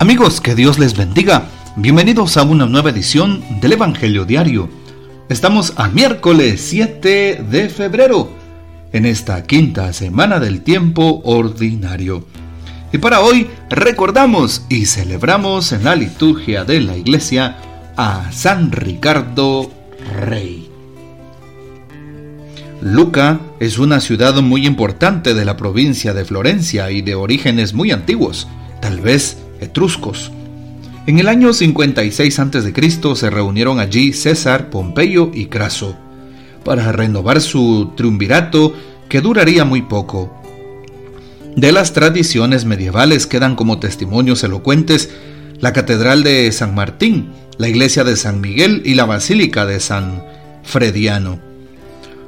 Amigos, que Dios les bendiga. Bienvenidos a una nueva edición del Evangelio Diario. Estamos a miércoles 7 de febrero, en esta quinta semana del tiempo ordinario. Y para hoy recordamos y celebramos en la liturgia de la iglesia a San Ricardo Rey. Luca es una ciudad muy importante de la provincia de Florencia y de orígenes muy antiguos, tal vez etruscos. En el año 56 a.C. se reunieron allí César, Pompeyo y Craso para renovar su triunvirato que duraría muy poco. De las tradiciones medievales quedan como testimonios elocuentes la Catedral de San Martín, la Iglesia de San Miguel y la Basílica de San Frediano.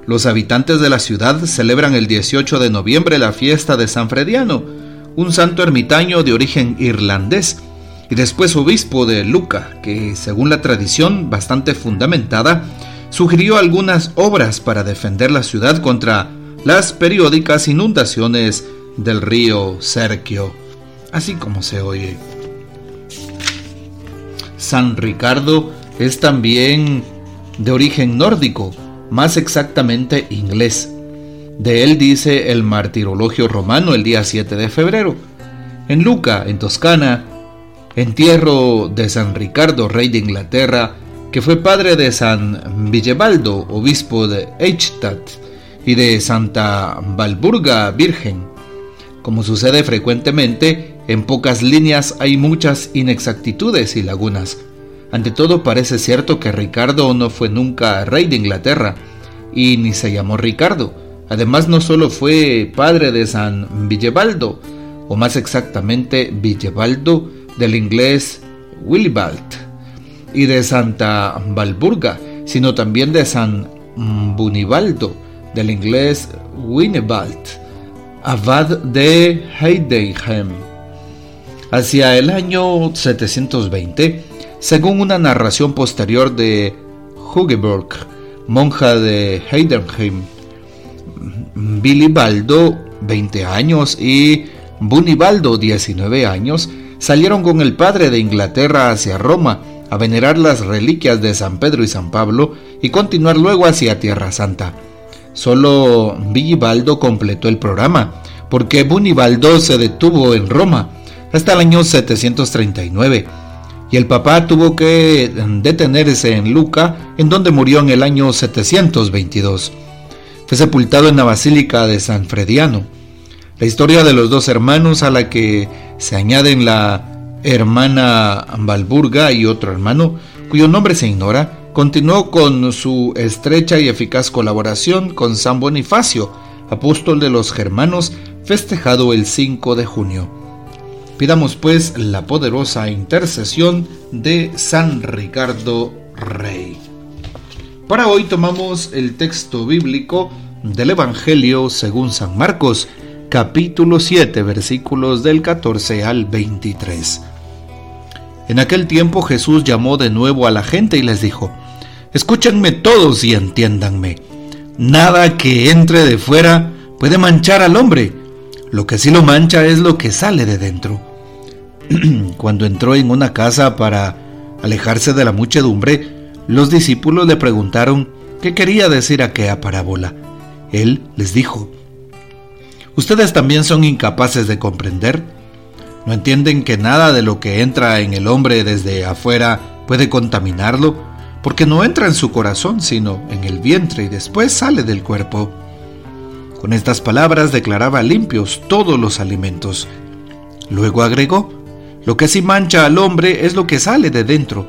Los habitantes de la ciudad celebran el 18 de noviembre la fiesta de San Frediano, un santo ermitaño de origen irlandés y después obispo de Luca, que según la tradición bastante fundamentada, sugirió algunas obras para defender la ciudad contra las periódicas inundaciones del río Serquio, así como se oye. San Ricardo es también de origen nórdico, más exactamente inglés. De él dice el martirologio romano el día 7 de febrero. En Luca, en Toscana, entierro de San Ricardo, rey de Inglaterra, que fue padre de San Villebaldo, obispo de Eichstatt, y de Santa Valburga, virgen. Como sucede frecuentemente, en pocas líneas hay muchas inexactitudes y lagunas. Ante todo parece cierto que Ricardo no fue nunca rey de Inglaterra, y ni se llamó Ricardo. Además no solo fue padre de San Villebaldo, o más exactamente Villebaldo del inglés Willibald, y de Santa Valburga, sino también de San Bunibaldo del inglés Winnebald, abad de Heidenheim. Hacia el año 720, según una narración posterior de Hugeberg, monja de Heidenheim, Bilibaldo, 20 años, y Bunibaldo, 19 años, salieron con el padre de Inglaterra hacia Roma a venerar las reliquias de San Pedro y San Pablo y continuar luego hacia Tierra Santa. Solo Bilibaldo completó el programa, porque Bunibaldo se detuvo en Roma hasta el año 739 y el papá tuvo que detenerse en Luca, en donde murió en el año 722. Fue sepultado en la Basílica de San Frediano. La historia de los dos hermanos a la que se añaden la hermana Valburga y otro hermano, cuyo nombre se ignora, continuó con su estrecha y eficaz colaboración con San Bonifacio, apóstol de los germanos, festejado el 5 de junio. Pidamos pues la poderosa intercesión de San Ricardo Rey. Para hoy tomamos el texto bíblico del Evangelio según San Marcos, capítulo 7, versículos del 14 al 23. En aquel tiempo Jesús llamó de nuevo a la gente y les dijo, Escúchenme todos y entiéndanme. Nada que entre de fuera puede manchar al hombre. Lo que sí lo mancha es lo que sale de dentro Cuando entró en una casa para alejarse de la muchedumbre, los discípulos le preguntaron qué quería decir aquella parábola. Él les dijo, ¿Ustedes también son incapaces de comprender? ¿No entienden que nada de lo que entra en el hombre desde afuera puede contaminarlo? Porque no entra en su corazón, sino en el vientre y después sale del cuerpo. Con estas palabras declaraba limpios todos los alimentos. Luego agregó, lo que sí mancha al hombre es lo que sale de dentro,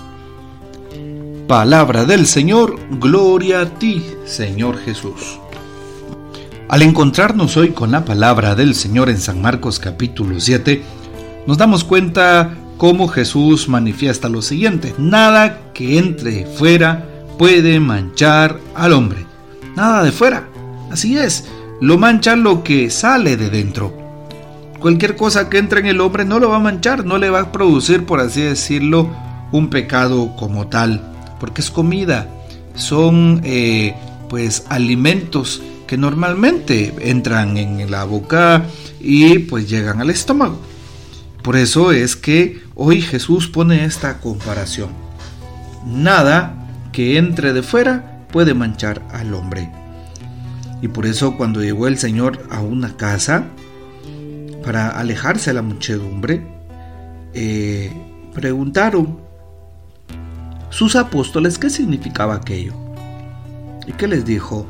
Palabra del Señor, gloria a ti, Señor Jesús. Al encontrarnos hoy con la palabra del Señor en San Marcos capítulo 7, nos damos cuenta como Jesús manifiesta lo siguiente, nada que entre fuera puede manchar al hombre. Nada de fuera. Así es, lo mancha lo que sale de dentro. Cualquier cosa que entre en el hombre no lo va a manchar, no le va a producir, por así decirlo, un pecado como tal, porque es comida, son eh, pues alimentos que normalmente entran en la boca y pues llegan al estómago. Por eso es que hoy Jesús pone esta comparación. Nada que entre de fuera puede manchar al hombre. Y por eso cuando llegó el Señor a una casa, para alejarse de la muchedumbre, eh, preguntaron sus apóstoles qué significaba aquello. ¿Y qué les dijo?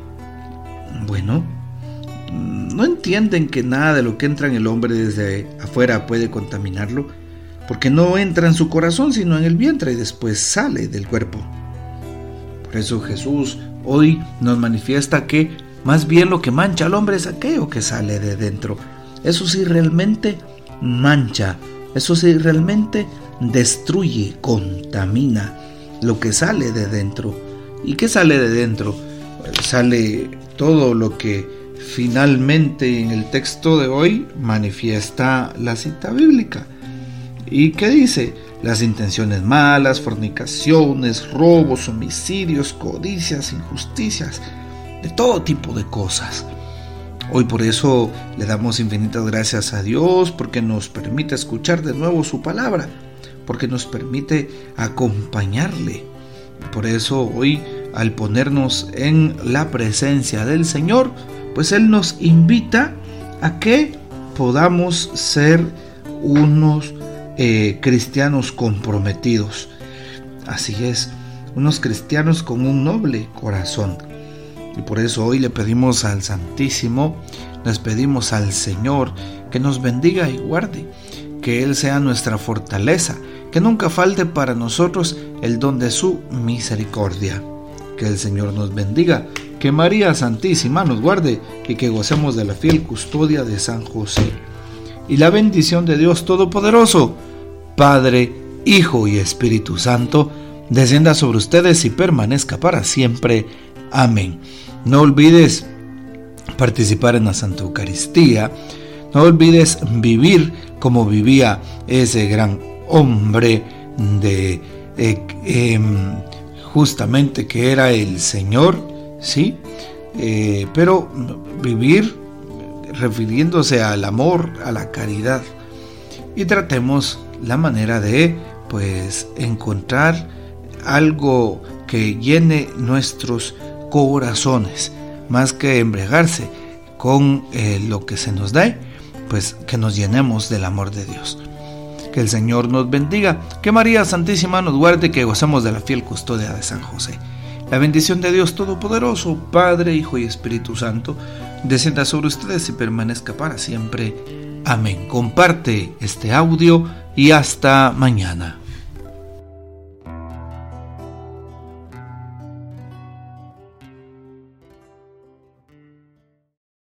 Bueno, no entienden que nada de lo que entra en el hombre desde afuera puede contaminarlo, porque no entra en su corazón, sino en el vientre y después sale del cuerpo. Por eso Jesús hoy nos manifiesta que más bien lo que mancha al hombre es aquello que sale de dentro. Eso sí realmente mancha, eso sí realmente destruye, contamina lo que sale de dentro. ¿Y qué sale de dentro? sale todo lo que finalmente en el texto de hoy manifiesta la cita bíblica. ¿Y qué dice? Las intenciones malas, fornicaciones, robos, homicidios, codicias, injusticias, de todo tipo de cosas. Hoy por eso le damos infinitas gracias a Dios porque nos permite escuchar de nuevo su palabra, porque nos permite acompañarle. Por eso hoy al ponernos en la presencia del Señor, pues Él nos invita a que podamos ser unos eh, cristianos comprometidos. Así es, unos cristianos con un noble corazón. Y por eso hoy le pedimos al Santísimo, les pedimos al Señor que nos bendiga y guarde, que Él sea nuestra fortaleza, que nunca falte para nosotros el don de su misericordia. Que el Señor nos bendiga, que María Santísima nos guarde y que gocemos de la fiel custodia de San José. Y la bendición de Dios Todopoderoso, Padre, Hijo y Espíritu Santo, descienda sobre ustedes y permanezca para siempre. Amén. No olvides participar en la Santa Eucaristía. No olvides vivir como vivía ese gran hombre de eh, em, justamente que era el Señor, ¿sí? Eh, pero vivir refiriéndose al amor, a la caridad. Y tratemos la manera de, pues, encontrar algo que llene nuestros corazones, más que embregarse con eh, lo que se nos da, pues que nos llenemos del amor de Dios. Que el Señor nos bendiga, que María Santísima nos guarde, que gozamos de la fiel custodia de San José. La bendición de Dios Todopoderoso, Padre, Hijo y Espíritu Santo, descienda sobre ustedes y permanezca para siempre. Amén. Comparte este audio y hasta mañana.